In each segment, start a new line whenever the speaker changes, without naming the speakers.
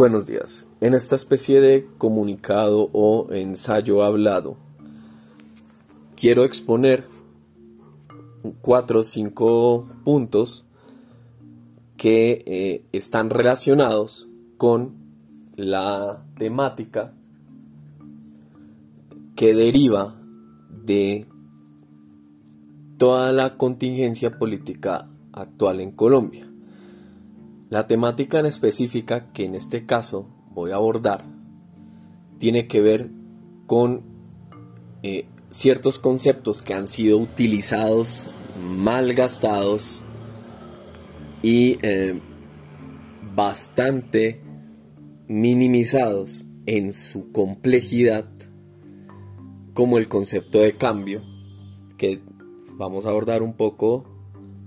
Buenos días. En esta especie de comunicado o ensayo hablado, quiero exponer cuatro o cinco puntos que eh, están relacionados con la temática que deriva de toda la contingencia política actual en Colombia. La temática en específica que en este caso voy a abordar tiene que ver con eh, ciertos conceptos que han sido utilizados, malgastados y eh, bastante minimizados en su complejidad como el concepto de cambio que vamos a abordar un poco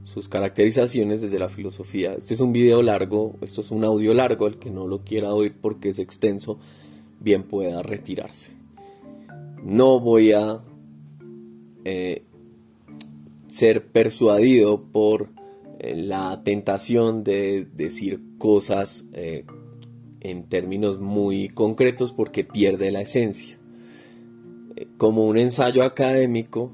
sus caracterizaciones desde la filosofía. Este es un video largo, esto es un audio largo, el que no lo quiera oír porque es extenso, bien pueda retirarse. No voy a eh, ser persuadido por eh, la tentación de decir cosas eh, en términos muy concretos porque pierde la esencia. como un ensayo académico,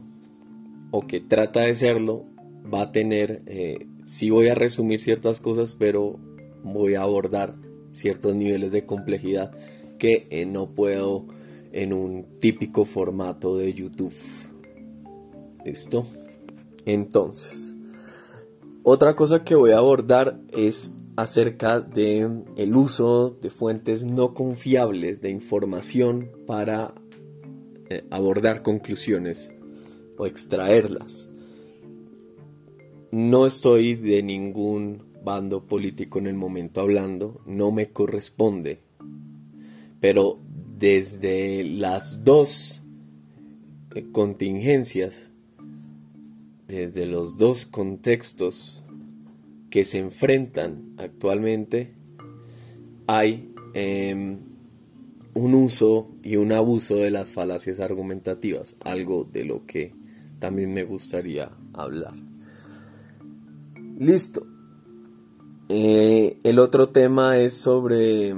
o que trata de serlo, va a tener, eh, sí voy a resumir ciertas cosas, pero voy a abordar ciertos niveles de complejidad que eh, no puedo en un típico formato de YouTube. ¿Listo? Entonces, otra cosa que voy a abordar es acerca de el uso de fuentes no confiables de información para eh, abordar conclusiones o extraerlas. No estoy de ningún bando político en el momento hablando, no me corresponde. Pero desde las dos eh, contingencias, desde los dos contextos que se enfrentan actualmente, hay em, un uso y un abuso de las falacias argumentativas, algo de lo que también me gustaría hablar. Listo. Eh, el otro tema es sobre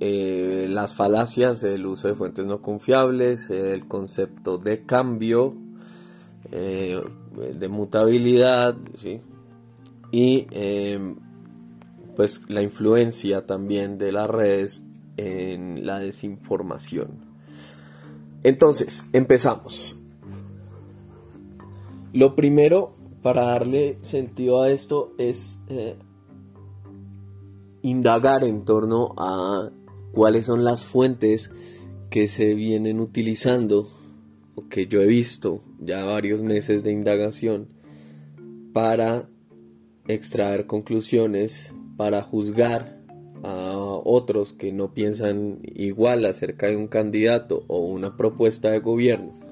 eh, las falacias, el uso de fuentes no confiables, el concepto de cambio, eh, de mutabilidad, ¿sí? y pues la influencia también de las redes en la desinformación. Entonces, empezamos. Lo primero para darle sentido a esto es eh, indagar en torno a cuáles son las fuentes que se vienen utilizando o que yo he visto ya varios meses de indagación para extraer conclusiones, para juzgar a otros que no piensan igual acerca de un candidato o una propuesta de gobierno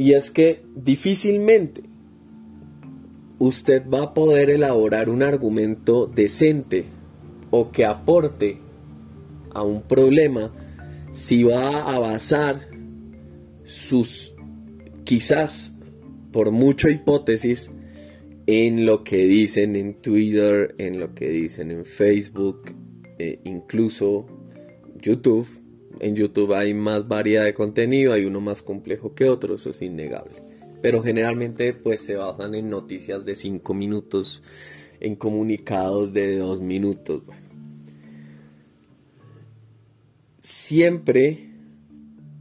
y es que difícilmente usted va a poder elaborar un argumento decente o que aporte a un problema si va a basar sus quizás por mucha hipótesis en lo que dicen en Twitter, en lo que dicen en Facebook, e incluso YouTube en YouTube hay más variedad de contenido, hay uno más complejo que otro, eso es innegable. Pero generalmente pues se basan en noticias de 5 minutos, en comunicados de 2 minutos. Siempre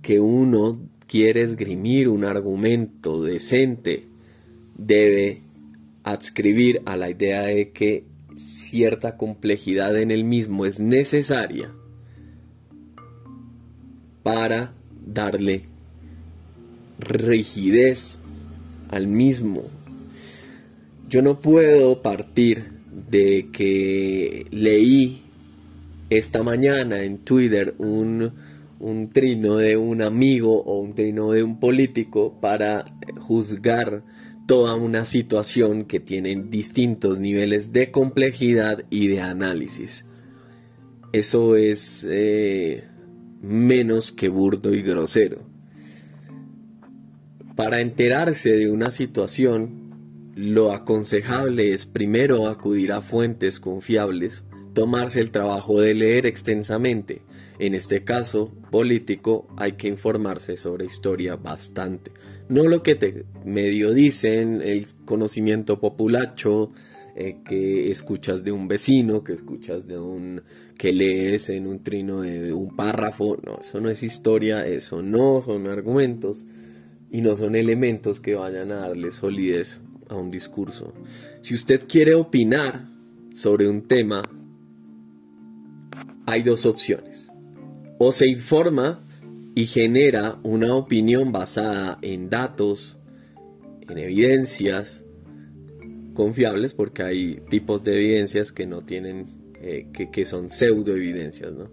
que uno quiere esgrimir un argumento decente, debe adscribir a la idea de que cierta complejidad en el mismo es necesaria para darle rigidez al mismo. Yo no puedo partir de que leí esta mañana en Twitter un, un trino de un amigo o un trino de un político para juzgar toda una situación que tiene distintos niveles de complejidad y de análisis. Eso es eh, menos que burdo y grosero. Para enterarse de una situación lo aconsejable es primero acudir a fuentes confiables, tomarse el trabajo de leer extensamente. En este caso político hay que informarse sobre historia bastante. No lo que te medio dicen, el conocimiento populacho, eh, que escuchas de un vecino, que escuchas de un que lees en un trino de un párrafo, no, eso no es historia, eso no son argumentos y no son elementos que vayan a darle solidez a un discurso. Si usted quiere opinar sobre un tema, hay dos opciones. O se informa y genera una opinión basada en datos, en evidencias, confiables porque hay tipos de evidencias que no tienen, eh, que, son pseudo evidencias, ¿no?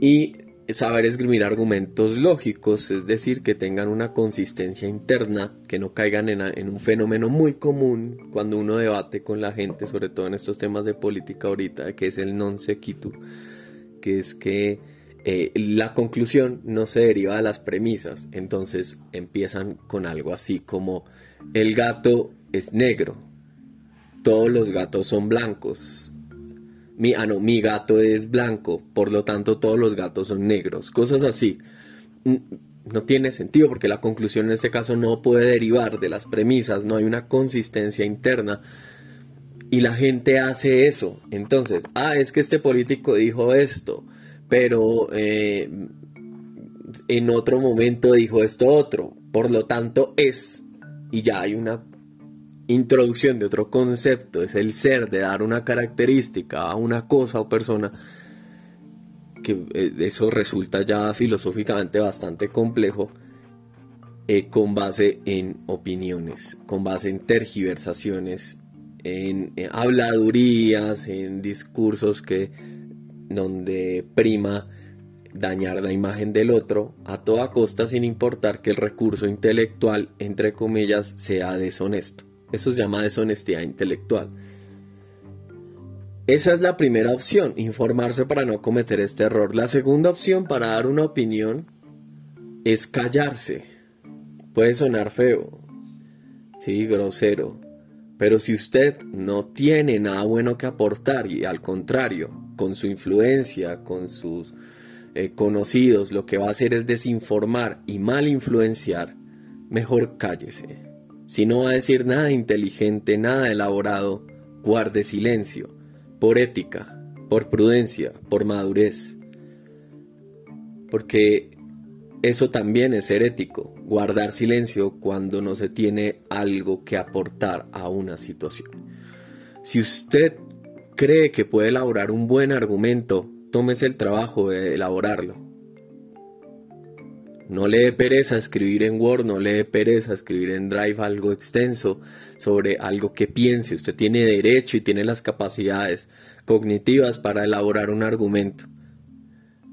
Y saber esgrimir argumentos lógicos, es decir, que tengan una consistencia interna, que no caigan en, un fenómeno muy común cuando uno debate con la gente, sobre todo en estos temas de política ahorita, que es el non sequitur, que es que eh, la conclusión no se deriva de las premisas, entonces empiezan con algo así como el gato es negro, todos los gatos son blancos. Mi, ah, no, mi gato es blanco, por lo tanto todos los gatos son negros. Cosas así. No tiene sentido porque la conclusión en este caso no puede derivar de las premisas, no hay una consistencia interna. Y la gente hace eso. Entonces, ah, es que este político dijo esto, pero eh, en otro momento dijo esto otro. Por lo tanto, es. Y ya hay una introducción de otro concepto, es el ser, de dar una característica a una cosa o persona, que eh, eso resulta ya filosóficamente bastante complejo, eh, con base en opiniones, con base en tergiversaciones, en, en habladurías, en discursos que donde prima dañar la imagen del otro a toda costa sin importar que el recurso intelectual, entre comillas, sea deshonesto. Eso se llama deshonestidad intelectual. Esa es la primera opción, informarse para no cometer este error. La segunda opción para dar una opinión es callarse. Puede sonar feo, sí, grosero, pero si usted no tiene nada bueno que aportar y al contrario, con su influencia, con sus eh, conocidos, lo que va a hacer es desinformar y mal influenciar, mejor cállese. Si no va a decir nada inteligente, nada elaborado, guarde silencio, por ética, por prudencia, por madurez. Porque eso también es ser ético, guardar silencio cuando no se tiene algo que aportar a una situación. Si usted cree que puede elaborar un buen argumento, tómese el trabajo de elaborarlo no le dé pereza escribir en Word, no le dé pereza escribir en Drive algo extenso sobre algo que piense. Usted tiene derecho y tiene las capacidades cognitivas para elaborar un argumento.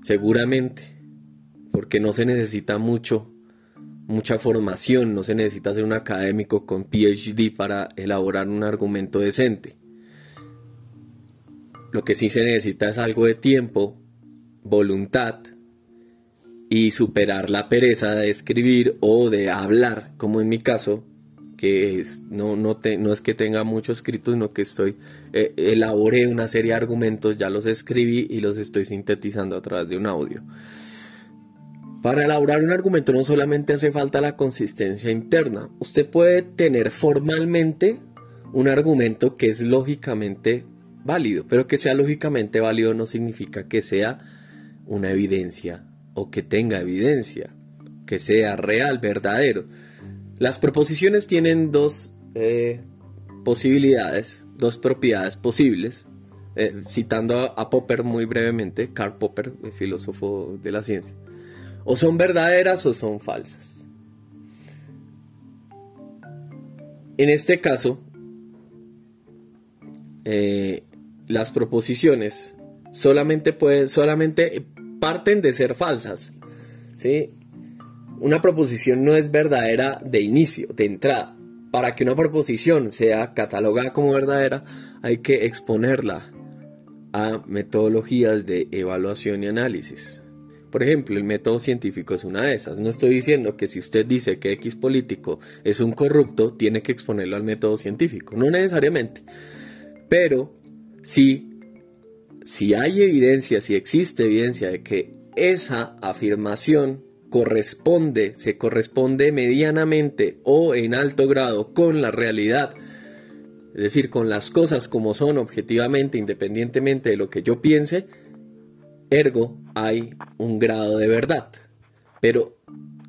Seguramente, porque no se necesita mucho, mucha formación, no se necesita ser un académico con PhD para elaborar un argumento decente. Lo que sí se necesita es algo de tiempo, voluntad y superar la pereza de escribir o de hablar, como en mi caso, que es, no, no, no es que tenga mucho escrito, sino que estoy, eh, elaboré una serie de argumentos, ya los escribí y los estoy sintetizando a través de un audio. Para elaborar un argumento no solamente hace falta la consistencia interna, usted puede tener formalmente un argumento que es lógicamente válido, pero que sea lógicamente válido no significa que sea una evidencia o que tenga evidencia, que sea real, verdadero. Las proposiciones tienen dos eh, posibilidades, dos propiedades posibles. Eh, citando a, Popper muy brevemente, Karl Popper, el filósofo de la ciencia. O son verdaderas o son falsas. En este caso, eh, las proposiciones solamente pueden, solamente parten de ser falsas. ¿sí? Una proposición no es verdadera de inicio, de entrada. Para que una proposición sea catalogada como verdadera, hay que exponerla a metodologías de evaluación y análisis. Por ejemplo, el método científico es una de esas. No estoy diciendo que si usted dice que X político es un corrupto, tiene que exponerlo al método científico. No necesariamente. Pero si, si hay evidencia, si existe evidencia de que esa afirmación corresponde, se corresponde medianamente o en alto grado con la realidad, es decir, con las cosas como son objetivamente, independientemente de lo que yo piense, ergo hay un grado de verdad. Pero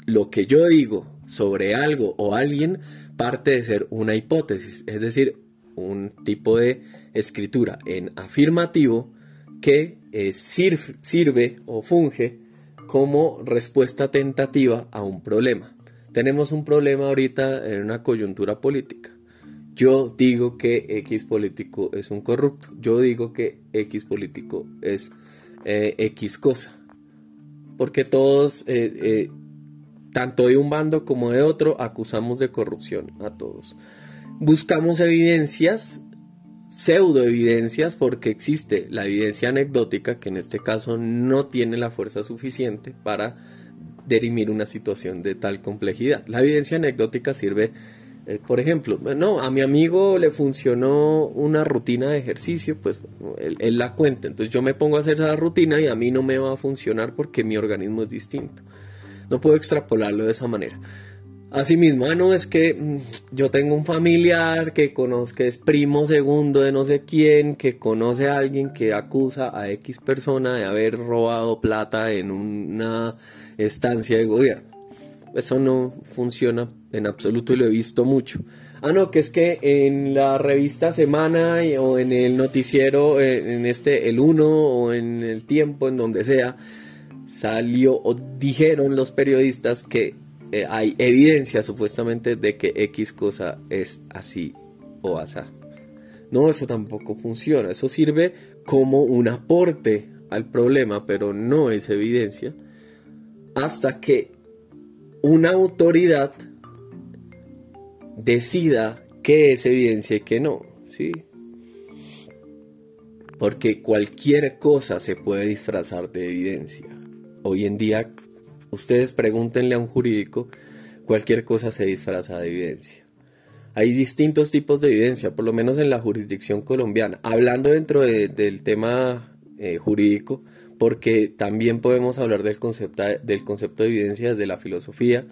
lo que yo digo sobre algo o alguien parte de ser una hipótesis, es decir, un tipo de escritura en afirmativo que eh, sirve o funge como respuesta tentativa a un problema. Tenemos un problema ahorita en una coyuntura política. Yo digo que X político es un corrupto. Yo digo que X político es eh, X cosa. Porque todos, eh, tanto de un bando como de otro, acusamos de corrupción a todos. Buscamos evidencias, pseudo evidencias, porque existe la evidencia anecdótica, que en este caso no tiene la fuerza suficiente para derimir una situación de tal complejidad. La evidencia anecdótica sirve eh, por ejemplo, no, a mi amigo le funcionó una rutina de ejercicio, pues él, la cuenta. Entonces yo me pongo a hacer esa rutina y a mí no me va a funcionar porque mi organismo es distinto. No puedo extrapolarlo de esa manera. Asimismo, ah, no, es que mm, yo tengo un familiar que conozco, que es primo segundo de no sé quién, que conoce a alguien que acusa a X persona de haber robado plata en una estancia de gobierno. Eso no funciona en absoluto y lo he visto mucho. Ah, no, que es que en la revista Semana o en el noticiero, eh, en este, el 1 o en el tiempo, en donde sea, salió o dijeron los periodistas que eh, hay evidencia supuestamente de que X cosa es así o asá. No, eso tampoco funciona. Eso sirve como un aporte al problema, pero no es evidencia. Hasta que una autoridad decida qué es evidencia y qué no, ¿sí? Porque cualquier cosa se puede disfrazar de evidencia. Hoy en día, ustedes pregúntenle a un jurídico, cualquier cosa se disfraza de evidencia. Hay distintos tipos de evidencia, por lo menos en la jurisdicción colombiana. Hablando dentro del tema eh, jurídico, porque también podemos hablar del concepto, de evidencia desde la filosofía,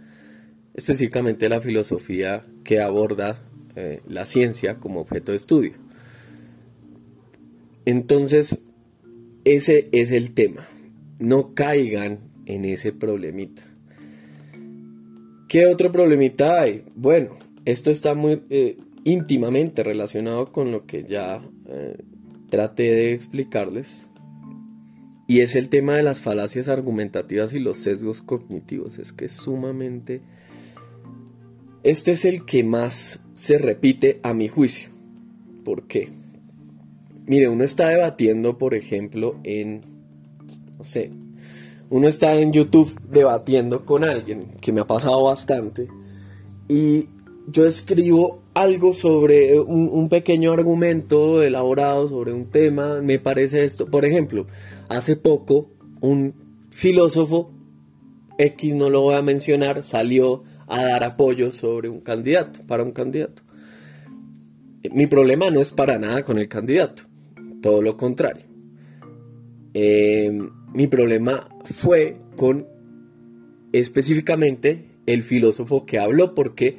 específicamente la filosofía que aborda eh, la ciencia como objeto de estudio. Entonces, ese es el tema. No caigan en ese problemita. ¿Qué otro problemita hay? Bueno, esto está muy eh, íntimamente relacionado con lo que ya eh, traté de explicarles. Y es el tema de las falacias argumentativas y los sesgos cognitivos. Es que es sumamente este es el que más se repite a mi juicio. ¿Por qué? Mire, uno está debatiendo, por ejemplo, en, no sé, uno está en YouTube debatiendo con alguien, que me ha pasado bastante, y yo escribo algo sobre un, pequeño argumento elaborado sobre un tema, me parece esto. Por ejemplo, hace poco un filósofo, X no lo voy a mencionar, salió a dar apoyo sobre un candidato, para un candidato. Mi problema no es para nada con el candidato, todo lo contrario. Eh, mi problema fue con específicamente el filósofo que habló porque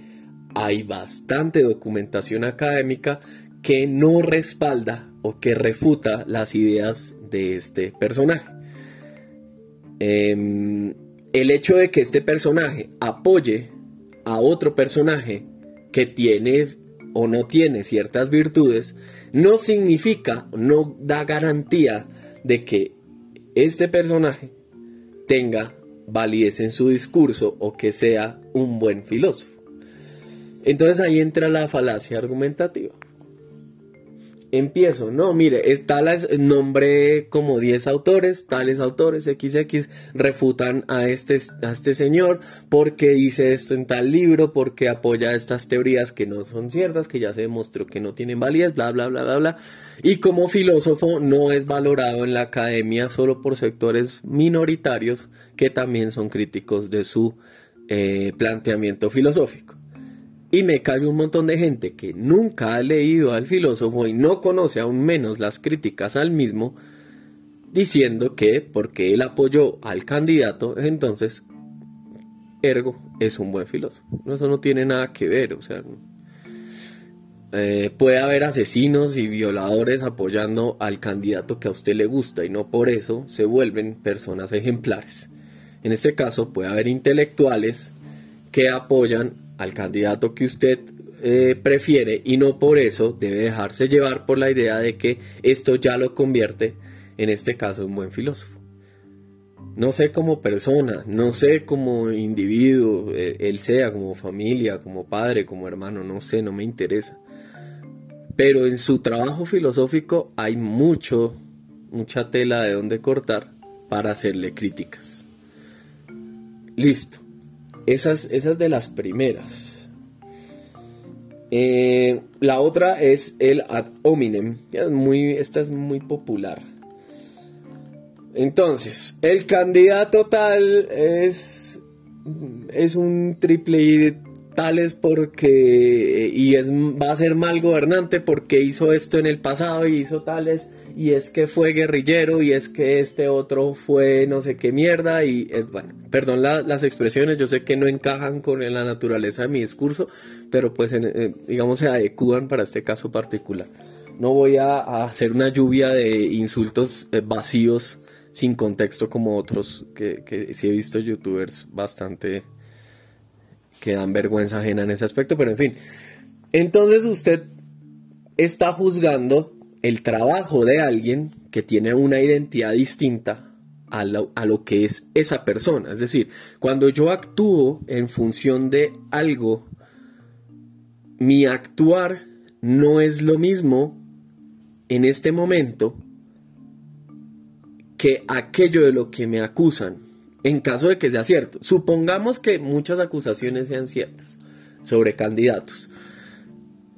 hay bastante documentación académica que no respalda o que refuta las ideas de este personaje. Em, el hecho de que este personaje apoye a otro personaje que tiene o no tiene ciertas virtudes, no significa, no da garantía de que este personaje tenga validez en su discurso o que sea un buen filósofo. Entonces ahí entra la falacia argumentativa. Empiezo, no, mire, está nombré como 10 autores, tales autores XX refutan a este, a este señor porque dice esto en tal libro, porque apoya estas teorías que no son ciertas, que ya se demostró que no tienen validez, bla, bla, bla, bla, bla. Y como filósofo no es valorado en la academia solo por sectores minoritarios que también son críticos de su eh, planteamiento filosófico. Y me cae un montón de gente que nunca ha leído al filósofo y no conoce aún menos las críticas al mismo, diciendo que porque él apoyó al candidato, entonces, ergo, es un buen filósofo. Eso no tiene nada que ver, o sea, eh, puede haber asesinos y violadores apoyando al candidato que a usted le gusta y no por eso se vuelven personas ejemplares. En este caso puede haber intelectuales que apoyan al candidato que usted eh, prefiere y no por eso debe dejarse llevar por la idea de que esto ya lo convierte, en este caso, en buen filósofo. No sé como persona, no sé como individuo, eh, él sea como familia, como padre, como hermano, no sé, no me interesa. Pero en su trabajo filosófico hay mucho, mucha tela de donde cortar para hacerle críticas. Listo. Esas, esas de las primeras. Eh, la otra es el ad hominem. muy, esta es muy popular. Entonces, el candidato tal es, es un triple tales porque y es va a ser mal gobernante porque hizo esto en el pasado y hizo tales y es que fue guerrillero y es que este otro fue no sé qué mierda y eh, bueno, perdón las expresiones, yo sé que no encajan con la naturaleza de mi discurso, pero pues eh, digamos se adecuan para este caso particular. No voy a, hacer una lluvia de insultos eh, vacíos sin contexto como otros que, que sí he visto youtubers bastante que dan vergüenza ajena en ese aspecto, pero en fin. Entonces usted está juzgando el trabajo de alguien que tiene una identidad distinta a lo, que es esa persona. Es decir, cuando yo actúo en función de algo, mi actuar no es lo mismo en este momento que aquello de lo que me acusan, en caso de que sea cierto. Supongamos que muchas acusaciones sean ciertas sobre candidatos.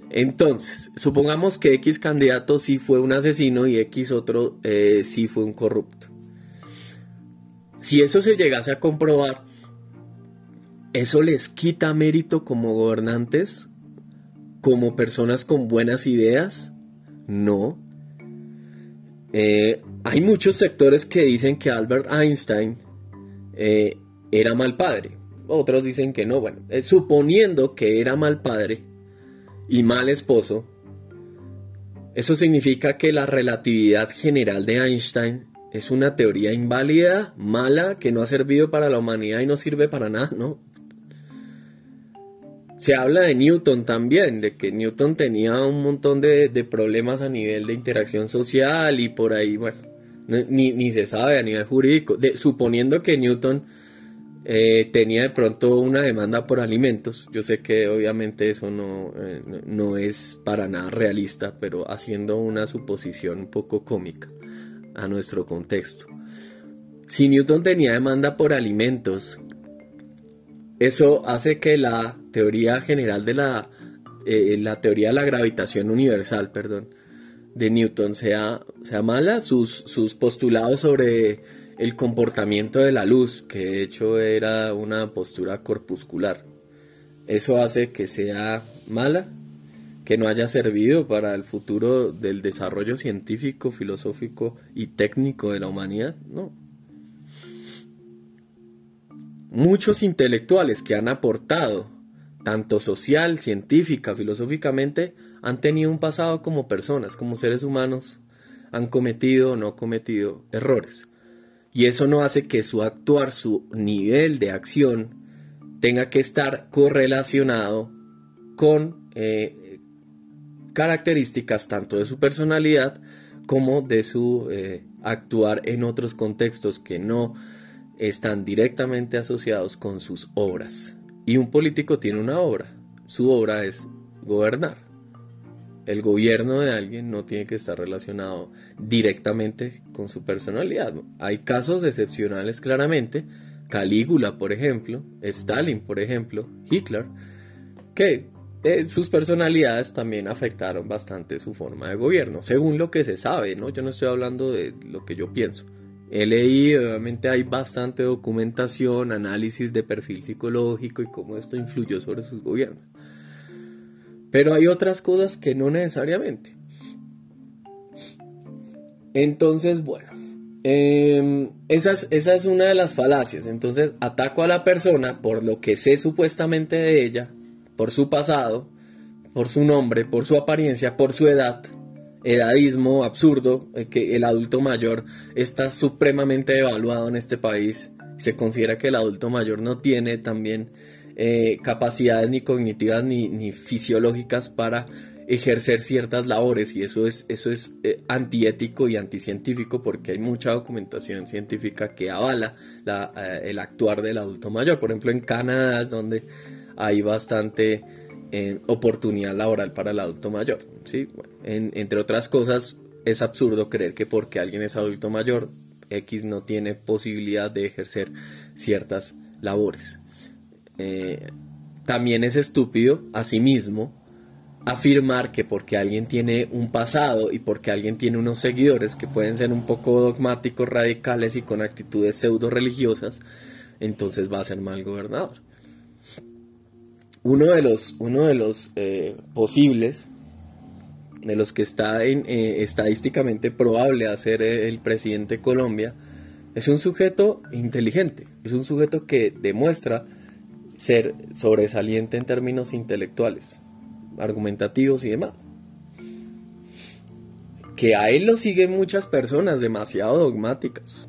Entonces, supongamos que X candidato sí fue un asesino y X otro eh, sí fue un corrupto. Si eso se llegase a comprobar, ¿eso les quita mérito como gobernantes? ¿Como personas con buenas ideas? No. Eh, hay muchos sectores que dicen que Albert Einstein eh, era mal padre. Otros dicen que no. Bueno, suponiendo que era mal padre, y mal esposo, eso significa que la relatividad general de Einstein es una teoría inválida, mala, que no ha servido para la humanidad y no sirve para nada, ¿no? Se habla de Newton también, de que Newton tenía un montón de, problemas a nivel de interacción social y por ahí, bueno, ni, se sabe a nivel jurídico. suponiendo que Newton eh, tenía de pronto una demanda por alimentos. Yo sé que obviamente eso no, eh, no es para nada realista, pero haciendo una suposición un poco cómica a nuestro contexto. Si Newton tenía demanda por alimentos, eso hace que la teoría general de la, eh, la teoría de la gravitación universal, perdón, de Newton sea, sea mala. Sus, sus postulados sobre el comportamiento de la luz, que de hecho era una postura corpuscular. Eso hace que sea mala, que no haya servido para el futuro del desarrollo científico, filosófico y técnico de la humanidad, no. Muchos intelectuales que han aportado, tanto social, científica, filosóficamente, han tenido un pasado como personas, como seres humanos, han cometido o no cometido errores. Y eso no hace que su actuar, su nivel de acción, tenga que estar correlacionado con eh, características tanto de su personalidad como de su eh, actuar en otros contextos que no están directamente asociados con sus obras. Y un político tiene una obra, su obra es gobernar. El gobierno de alguien no tiene que estar relacionado directamente con su personalidad. Hay casos excepcionales claramente, Calígula, por ejemplo, Stalin, por ejemplo, Hitler, que eh, sus personalidades también afectaron bastante su forma de gobierno, según lo que se sabe, ¿no? Yo no estoy hablando de lo que yo pienso. He leído, obviamente hay bastante documentación, análisis de perfil psicológico y cómo esto influyó sobre sus gobiernos. Pero hay otras cosas que no necesariamente. Entonces, bueno, em, esa, es, una de las falacias. Entonces, ataco a la persona por lo que sé supuestamente de ella, por su pasado, por su nombre, por su apariencia, por su edad. Edadismo absurdo, eh, que el adulto mayor está supremamente evaluado en este país. Se considera que el adulto mayor no tiene también eh, capacidades ni cognitivas ni, fisiológicas para ejercer ciertas labores y eso es, eso es eh, antiético y anticientífico porque hay mucha documentación científica que avala eh, el actuar del adulto mayor. Por ejemplo, en Canadá es donde hay bastante oportunidad laboral para el adulto mayor. ¿sí? entre otras cosas, es absurdo creer que porque alguien es adulto mayor, X no tiene posibilidad de ejercer ciertas labores. Eh, también es estúpido, asimismo, afirmar que porque alguien tiene un pasado y porque alguien tiene unos seguidores que pueden ser un poco dogmáticos, radicales y con actitudes pseudo religiosas, entonces va a ser mal gobernador. Uno de los, uno de los eh, posibles, de los que está eh, estadísticamente probable a ser el presidente de Colombia, es un sujeto inteligente, es un sujeto que demuestra ser sobresaliente en términos intelectuales, argumentativos y demás. Que a él lo siguen muchas personas demasiado dogmáticas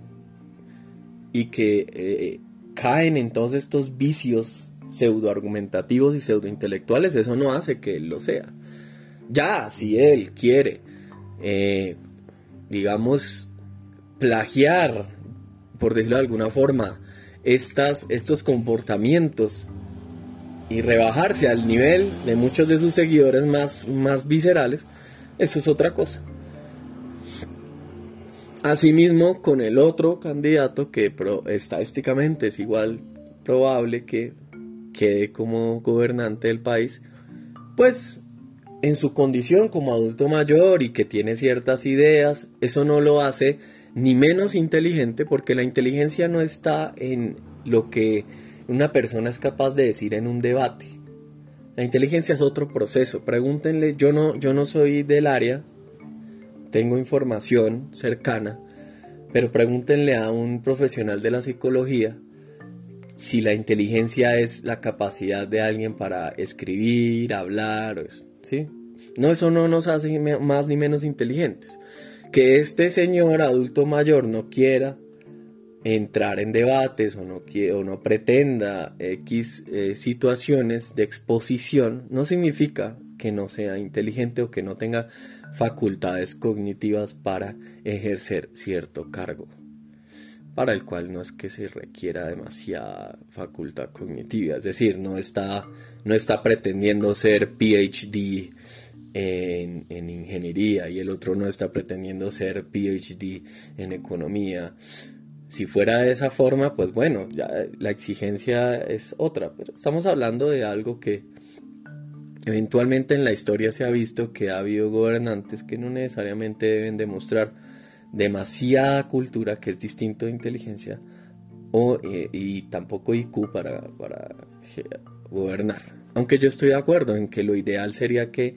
y que eh, caen en todos estos vicios pseudoargumentativos y pseudointelectuales, eso no hace que él lo sea. Ya, si él quiere, eh, digamos, plagiar, por decirlo de alguna forma, estas, estos comportamientos y rebajarse al nivel de muchos de sus seguidores más, más viscerales, eso es otra cosa. Asimismo, con el otro candidato que estadísticamente es igual probable que quede como gobernante del país, pues en su condición como adulto mayor y que tiene ciertas ideas, eso no lo hace ni menos inteligente porque la inteligencia no está en lo que una persona es capaz de decir en un debate. La inteligencia es otro proceso. Pregúntenle, yo no, yo no soy del área, tengo información cercana, pero pregúntenle a un profesional de la psicología si la inteligencia es la capacidad de alguien para escribir, hablar, ¿sí? No, eso no nos hace más ni menos inteligentes que este señor adulto mayor no quiera entrar en debates o no, o no pretenda X eh, situaciones de exposición, no significa que no sea inteligente o que no tenga facultades cognitivas para ejercer cierto cargo, para el cual no es que se requiera demasiada facultad cognitiva, es decir, no está, no está pretendiendo ser PhD en, ingeniería y el otro no está pretendiendo ser PhD en economía. Si fuera de esa forma, pues bueno, ya la exigencia es otra, pero estamos hablando de algo que eventualmente en la historia se ha visto que ha habido gobernantes que no necesariamente deben demostrar demasiada cultura, que es distinto de inteligencia, o, eh, y tampoco IQ para, para gobernar. Aunque yo estoy de acuerdo en que lo ideal sería que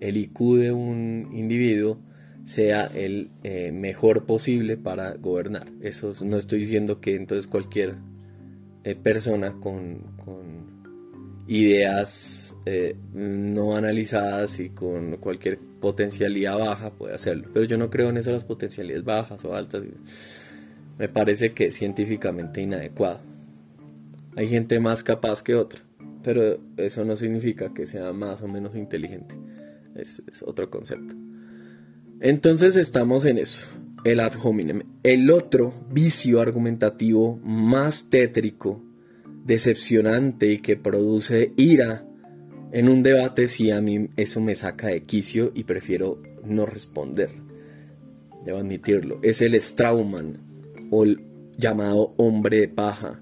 el IQ de un individuo sea el eh, mejor posible para gobernar. Eso no estoy diciendo que entonces cualquier eh, persona con, ideas eh, no analizadas y con cualquier potencialidad baja puede hacerlo. Pero yo no creo en esas potencialidades bajas o altas. Me parece que es científicamente inadecuado. Hay gente más capaz que otra, pero eso no significa que sea más o menos inteligente es, otro concepto. Entonces estamos en eso, el ad hominem. El otro vicio argumentativo más tétrico, decepcionante y que produce ira En un debate sí a mí eso me saca de quicio y prefiero no responder. Debo admitirlo. Es el Strauman o el llamado hombre de paja.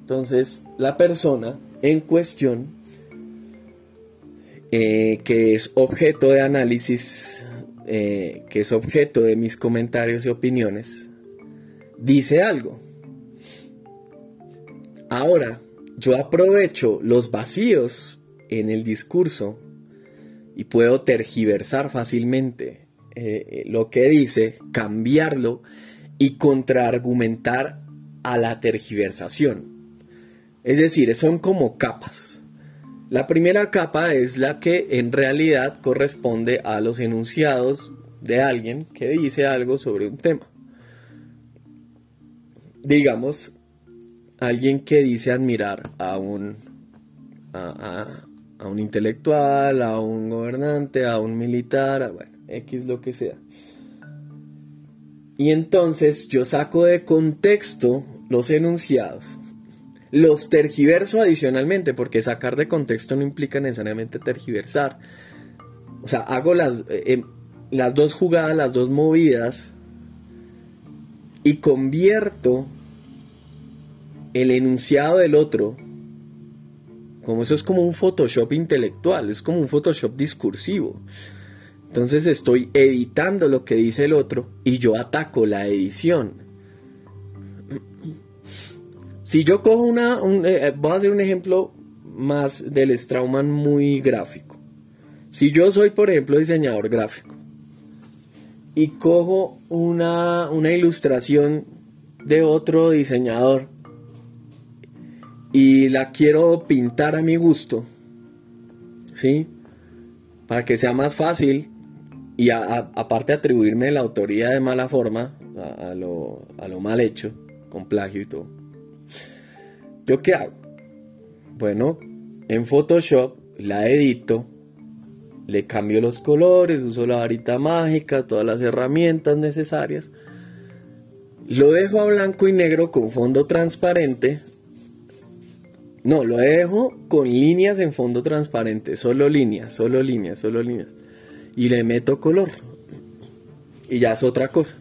Entonces, la persona en cuestión, eh, que es objeto de análisis, eh, que es objeto de mis comentarios y opiniones, dice algo. Ahora, yo aprovecho los vacíos en el discurso y puedo tergiversar fácilmente eh, lo que dice, cambiarlo y contraargumentar a la tergiversación. Es decir, son como capas. La primera capa es la que en realidad corresponde a los enunciados de alguien que dice algo sobre un tema. Digamos, alguien que dice admirar a un, a, un intelectual, a un gobernante, a un militar, bueno, X lo que sea. Y entonces yo saco de contexto los enunciados, los tergiverso adicionalmente, porque sacar de contexto no implica necesariamente tergiversar. O sea, hago las, eh, em, las dos jugadas, las dos movidas, y convierto el enunciado del otro, como eso es como un Photoshop intelectual, es como un Photoshop discursivo. Entonces estoy editando lo que dice el otro y yo ataco la edición. Si yo cojo una, eh, voy a hacer un ejemplo más del Strauman muy gráfico. Si yo soy, por ejemplo, diseñador gráfico y cojo una, una ilustración de otro diseñador y la quiero pintar a mi gusto, ¿sí? Para que sea más fácil y aparte atribuirme la autoría de mala forma a, lo, mal hecho, con plagio y todo. ¿Yo qué hago? Bueno, en Photoshop la edito, le cambio los colores, uso la varita mágica, todas las herramientas necesarias. Lo dejo a blanco y negro con fondo transparente. No, lo dejo con líneas en fondo transparente, solo líneas, solo líneas, solo líneas y le meto color. Y ya es otra cosa.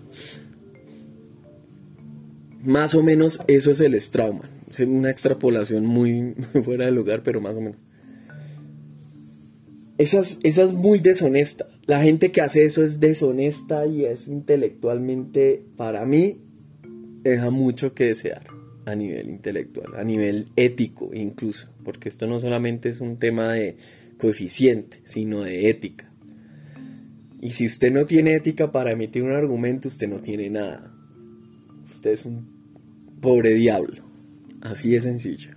Más o menos eso es el Strauman. Es una extrapolación muy, fuera de lugar, pero más o menos. Esa es, muy deshonesta. La gente que hace eso es deshonesta y es intelectualmente, para mí, deja mucho que desear a nivel intelectual, a nivel ético incluso, porque esto no solamente es un tema de coeficiente, sino de ética. Y si usted no tiene ética para emitir un argumento, usted no tiene nada. Usted es un pobre diablo. Así de sencillo.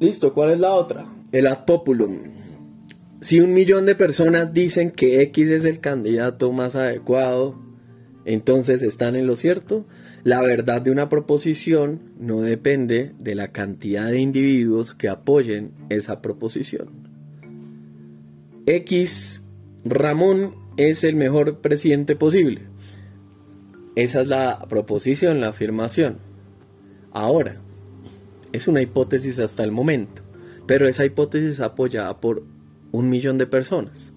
Listo, ¿cuál es la otra? El ad populum. Si un millón de personas dicen que X es el candidato más adecuado, entonces están en lo cierto. La verdad de una proposición no depende de la cantidad de individuos que apoyen esa proposición. X Ramón es el mejor presidente posible. Esa es la proposición, la afirmación. Ahora, es una hipótesis hasta el momento, pero esa hipótesis apoyada por un millón de personas.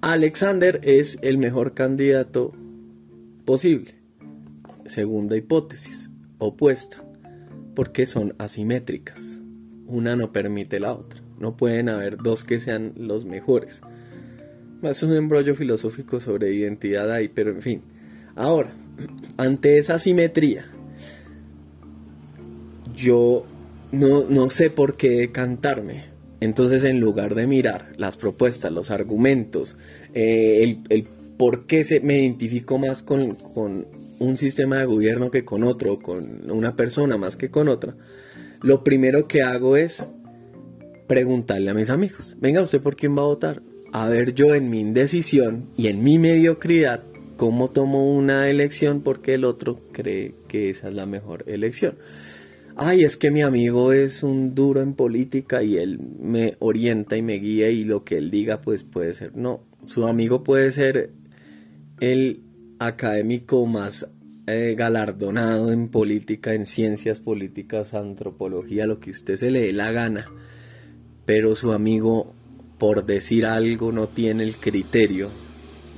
Alexander es el mejor candidato posible. Segunda hipótesis, opuesta, porque son asimétricas. Una no permite la otra. No pueden haber dos que sean los mejores. Es un embrollo filosófico sobre identidad ahí, pero en fin. Ahora, ante esa simetría, yo no, sé por qué cantarme. Entonces, en lugar de mirar las propuestas, los argumentos, eh, el, por qué se, me identifico más con, con un sistema de gobierno que con otro, con una persona más que con otra, lo primero que hago es preguntarle a mis amigos, venga, ¿usted por quién va a votar? A ver yo en mi indecisión y en mi mediocridad, cómo tomo una elección porque el otro cree que esa es la mejor elección. Ay, es que mi amigo es un duro en política y él me orienta y me guía y lo que él diga pues puede ser. No, su amigo puede ser el académico más eh, galardonado en política, en ciencias políticas, antropología, lo que usted se le dé la gana, pero su amigo, por decir algo, no tiene el criterio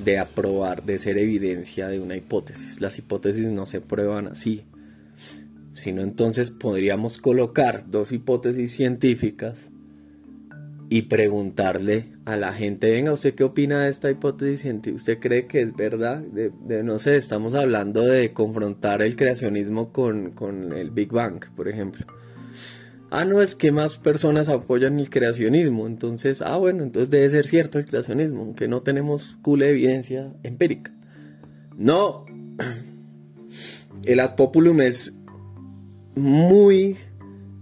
de aprobar, de ser evidencia de una hipótesis. Las hipótesis no se prueban así, sino entonces podríamos colocar dos hipótesis científicas y preguntarle a la gente, venga, ¿usted qué opina de esta hipótesis científica? ¿Usted cree que es verdad? No sé, estamos hablando de confrontar el creacionismo con, con el Big Bang, por ejemplo. Ah, no, es que más personas apoyan el creacionismo. Entonces, ah, bueno, entonces debe ser cierto el creacionismo, aunque no tenemos cool evidencia empírica. No. El ad populum es muy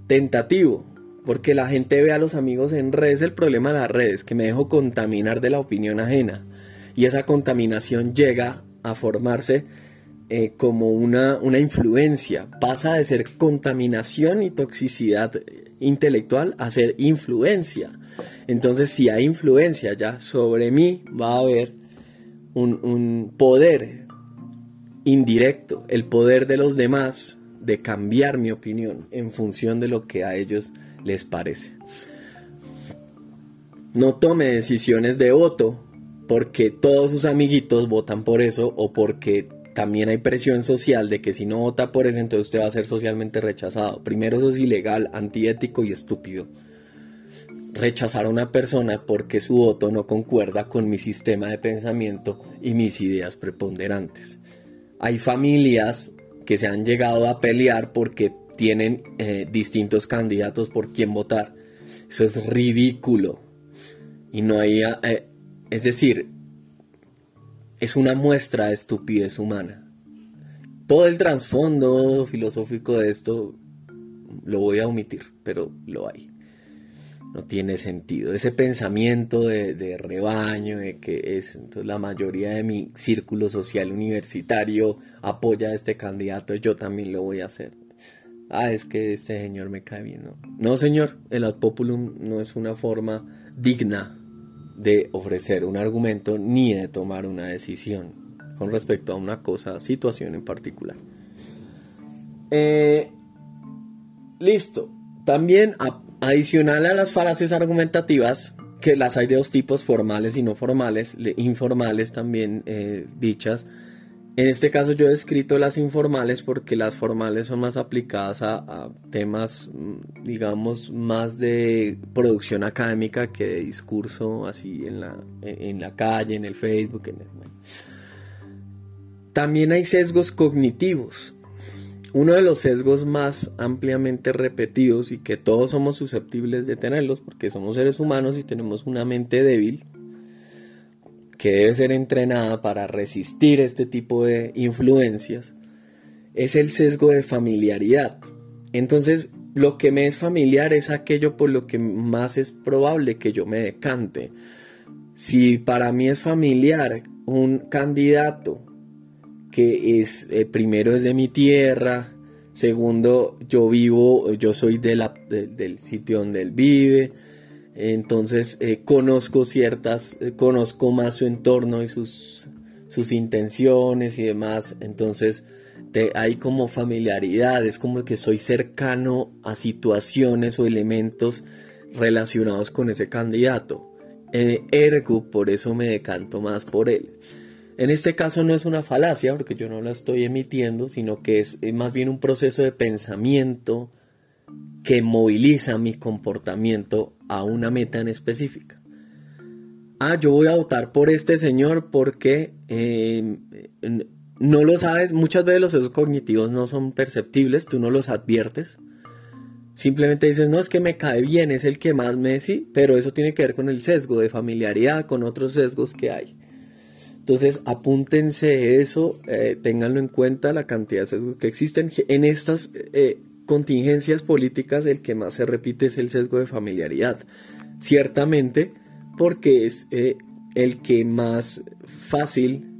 tentativo porque la gente ve a los amigos en redes, el problema de las redes, que me dejo contaminar de la opinión ajena. Y esa contaminación llega a formarse eh, como una, una influencia. Pasa de ser contaminación y toxicidad intelectual a ser influencia. Entonces, si hay influencia ya sobre mí, va a haber un, un poder indirecto, el poder de los demás de cambiar mi opinión en función de lo que a ellos les parece. No tome decisiones de voto porque todos sus amiguitos votan por eso o porque también hay presión social de que si no vota por eso entonces usted va a ser socialmente rechazado. Primero eso es ilegal, antiético y estúpido. Rechazar a una persona porque su voto no concuerda con mi sistema de pensamiento y mis ideas preponderantes. Hay familias que se han llegado a pelear porque tienen eh, distintos candidatos por quién votar. Eso es ridículo. Y no hay... Eh, es decir, es una muestra de estupidez humana. Todo el trasfondo filosófico de esto lo voy a omitir, pero lo hay. No tiene sentido. Ese pensamiento de, rebaño, de que es entonces la mayoría de mi círculo social universitario apoya a este candidato, yo también lo voy a hacer ah, es que este señor me cae bien. No, no señor, el ad populum no es una forma digna de ofrecer un argumento ni de tomar una decisión con respecto a una cosa, situación en particular. Eh, listo. También adicional a las falacias argumentativas, que las hay de dos tipos, formales y no formales, informales también eh, dichas, en este caso yo he escrito las informales porque las formales son más aplicadas a, temas, mm, digamos, más de producción académica que de discurso así en la, en la calle, en el Facebook. También hay sesgos cognitivos. Uno de los sesgos más ampliamente repetidos y que todos somos susceptibles de tenerlos porque somos seres humanos y tenemos una mente débil que debe ser entrenada para resistir este tipo de influencias, es el sesgo de familiaridad. Entonces, lo que me es familiar es aquello por lo que más es probable que yo me decante. Si para mí es familiar un candidato que es eh, primero es de mi tierra, segundo yo vivo, yo soy del sitio donde él vive, entonces eh, conozco ciertas, eh, conozco más su entorno y sus, sus intenciones y demás. Entonces hay como familiaridad, es como que soy cercano a situaciones o elementos relacionados con ese candidato. Eh, ergo, por eso me decanto más por él. En este caso no es una falacia, porque yo no la estoy emitiendo, sino que es más bien un proceso de pensamiento que moviliza mi comportamiento a una meta en específica. Ah, yo voy a votar por este señor porque eh, no lo sabes, muchas veces los sesgos cognitivos no son perceptibles, tú no los adviertes. Simplemente dices, no, es que me cae bien, es el que más me sí, pero eso tiene que ver con el sesgo de familiaridad, con otros sesgos que hay. Entonces, apúntense eso, eh, en cuenta, la cantidad de sesgos que existen. En estas eh, contingencias políticas el que más se repite es el sesgo de familiaridad. Ciertamente porque es eh, el que más fácil,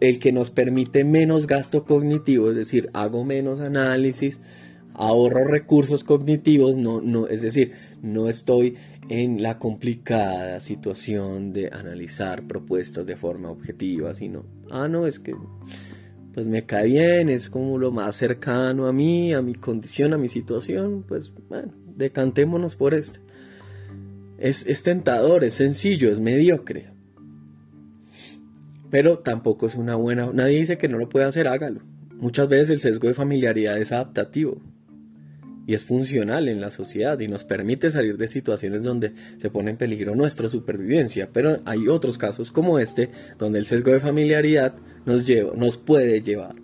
el que nos permite menos gasto cognitivo, es decir, hago menos análisis, ahorro recursos cognitivos, no, no, es decir, no estoy en la complicada situación de analizar propuestas de forma objetiva, sino, ah, no, es que pues me cae bien, es como lo más cercano a mí, a mi condición, a mi situación, pues bueno, decantémonos por este. Es, es tentador, es sencillo, es mediocre. Pero tampoco es una buena... Nadie dice que no lo puede hacer, hágalo. Muchas veces el sesgo de familiaridad es adaptativo y es funcional en la sociedad y nos permite salir de situaciones donde se pone en peligro nuestra supervivencia. Pero hay otros casos como este donde el sesgo de familiaridad nos, lleva, nos puede llevar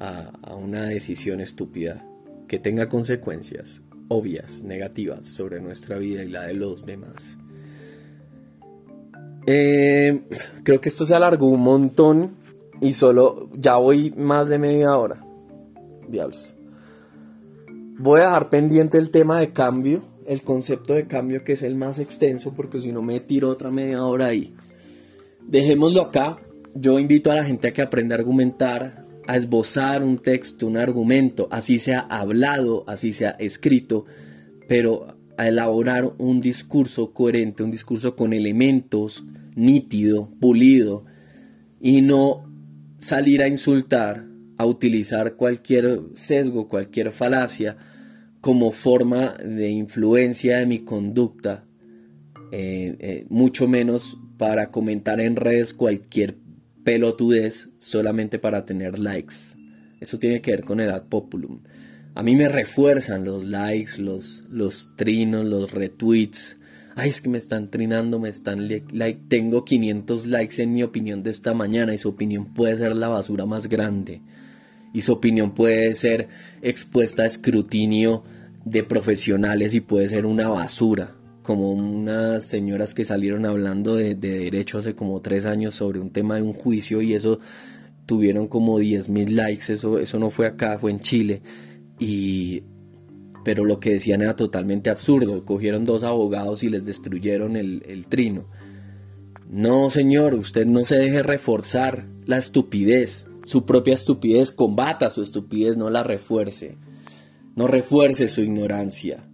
a, una decisión estúpida que tenga consecuencias obvias, negativas sobre nuestra vida y la de los demás. Eh, creo que esto se alargó un montón y solo ya voy más de media hora. Diablos. Voy a dejar pendiente el tema de cambio, el concepto de cambio que es el más extenso, porque si no me tiro otra media hora ahí. Dejémoslo acá. Yo invito a la gente a que aprenda a argumentar, a esbozar un texto, un argumento, así sea hablado, así sea escrito, pero a elaborar un discurso coherente, un discurso con elementos, nítido, pulido, y no salir a insultar, a utilizar cualquier sesgo, cualquier falacia como forma de influencia de mi conducta, eh, eh, mucho menos para comentar en redes cualquier pelotudez solamente para tener likes. Eso tiene que ver con el ad populum. A mí me refuerzan los likes, los, los trinos, los retweets. Ay, es que me están trinando, me están like. Tengo 500 likes en mi opinión de esta mañana y su opinión puede ser la basura más grande y su opinión puede ser expuesta a escrutinio de profesionales y puede ser una basura, como unas señoras que salieron hablando de, derecho hace como tres años sobre un tema de un juicio y eso tuvieron como 10 mil likes, eso, eso no fue acá, fue en Chile, y pero lo que decían era totalmente absurdo, cogieron dos abogados y les destruyeron el, el trino. No, señor, usted no se deje reforzar la estupidez su propia estupidez, combata su estupidez, no la refuerce. No refuerce su ignorancia.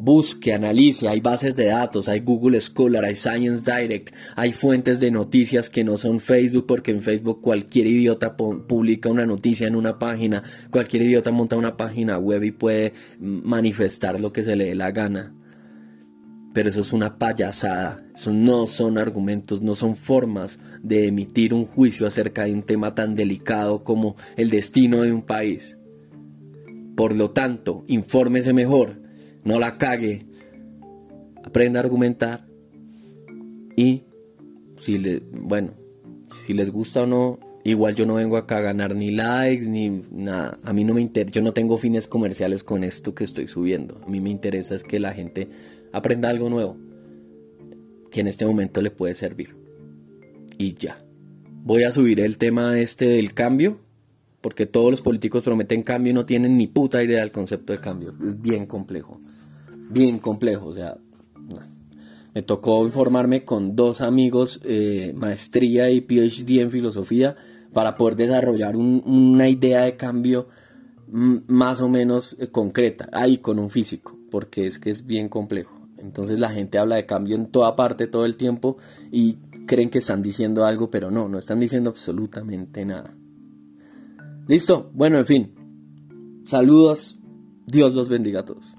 Busque, analice, hay bases de datos, hay Google Scholar, hay Science Direct, hay fuentes de noticias que no son Facebook, porque en Facebook cualquier idiota publica una noticia en una página, cualquier idiota monta una página web y puede manifestar lo que se le dé la gana. Pero eso es una payasada, eso no son argumentos, no son formas de emitir un juicio acerca de un tema tan delicado como el destino de un país. Por lo tanto, infórmese mejor, no la cague, aprenda a argumentar y si le, bueno, si les gusta o no, igual yo no vengo acá a ganar ni likes ni nada. A mí no me interesa, yo no tengo fines comerciales con esto que estoy subiendo. A mí me interesa es que la gente aprenda algo nuevo que en este momento le puede servir. Y ya. Voy a subir el tema este del cambio, porque todos los políticos prometen cambio y no tienen ni puta idea del concepto de cambio. Es bien complejo. Bien complejo, o sea, me tocó informarme con dos amigos, eh, maestría y PhD en filosofía, para poder desarrollar una idea de cambio más o menos eh, concreta, ahí con un físico, porque es que es bien complejo. Entonces la gente habla de cambio en toda parte todo el tiempo y creen que están diciendo algo, pero no, no están diciendo absolutamente nada. Listo, bueno, en fin. Saludos, Dios los bendiga a todos.